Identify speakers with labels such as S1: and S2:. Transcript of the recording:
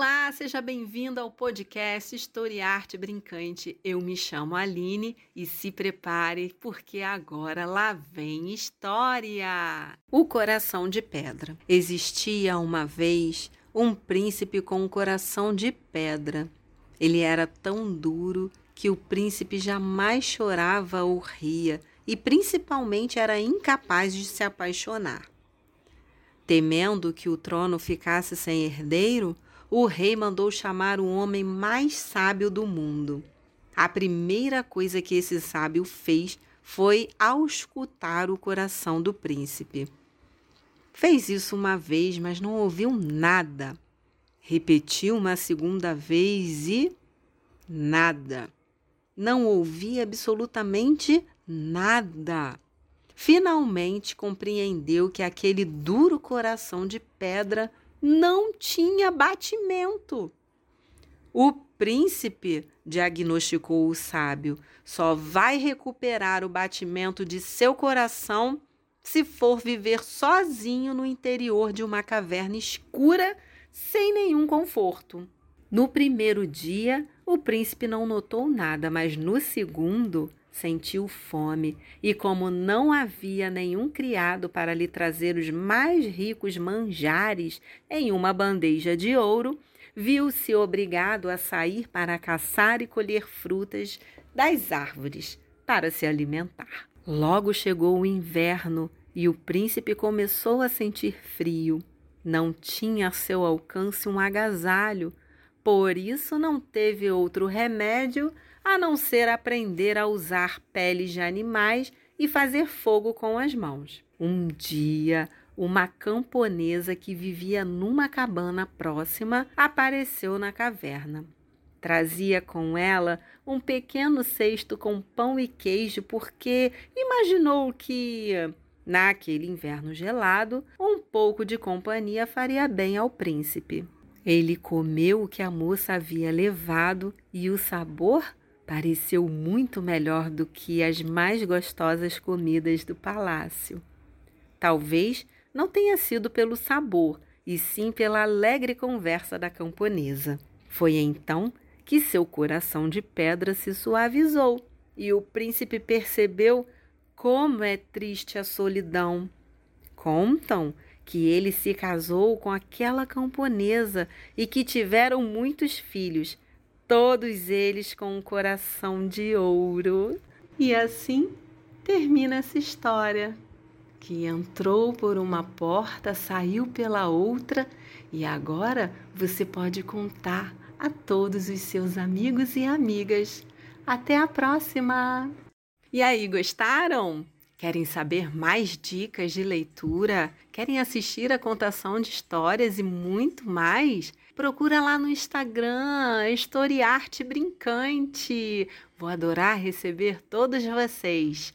S1: Olá, seja bem-vindo ao podcast História Arte Brincante. Eu me chamo Aline e se prepare porque agora lá vem história. O coração de pedra. Existia uma vez um príncipe com um coração de pedra. Ele era tão duro que o príncipe jamais chorava ou ria e principalmente era incapaz de se apaixonar. Temendo que o trono ficasse sem herdeiro, o rei mandou chamar o homem mais sábio do mundo. A primeira coisa que esse sábio fez foi auscultar o coração do príncipe. Fez isso uma vez, mas não ouviu nada. Repetiu uma segunda vez e nada. Não ouvia absolutamente nada. Finalmente compreendeu que aquele duro coração de pedra não tinha batimento. O príncipe, diagnosticou o sábio, só vai recuperar o batimento de seu coração se for viver sozinho no interior de uma caverna escura, sem nenhum conforto. No primeiro dia, o príncipe não notou nada, mas no segundo, sentiu fome, e como não havia nenhum criado para lhe trazer os mais ricos manjares em uma bandeja de ouro, viu-se obrigado a sair para caçar e colher frutas das árvores para se alimentar. Logo chegou o inverno e o príncipe começou a sentir frio. Não tinha a seu alcance um agasalho, por isso não teve outro remédio a não ser aprender a usar peles de animais e fazer fogo com as mãos. Um dia, uma camponesa que vivia numa cabana próxima apareceu na caverna. Trazia com ela um pequeno cesto com pão e queijo, porque imaginou que, naquele inverno gelado, um pouco de companhia faria bem ao príncipe. Ele comeu o que a moça havia levado e o sabor pareceu muito melhor do que as mais gostosas comidas do palácio. Talvez não tenha sido pelo sabor, e sim pela alegre conversa da camponesa. Foi então que seu coração de pedra se suavizou e o príncipe percebeu como é triste a solidão. Contam que ele se casou com aquela camponesa e que tiveram muitos filhos, todos eles com um coração de ouro. E assim termina essa história, que entrou por uma porta, saiu pela outra e agora você pode contar a todos os seus amigos e amigas. Até a próxima! E aí, gostaram? Querem saber mais dicas de leitura? Querem assistir a contação de histórias e muito mais? Procura lá no Instagram, Historiarte Brincante. Vou adorar receber todos vocês.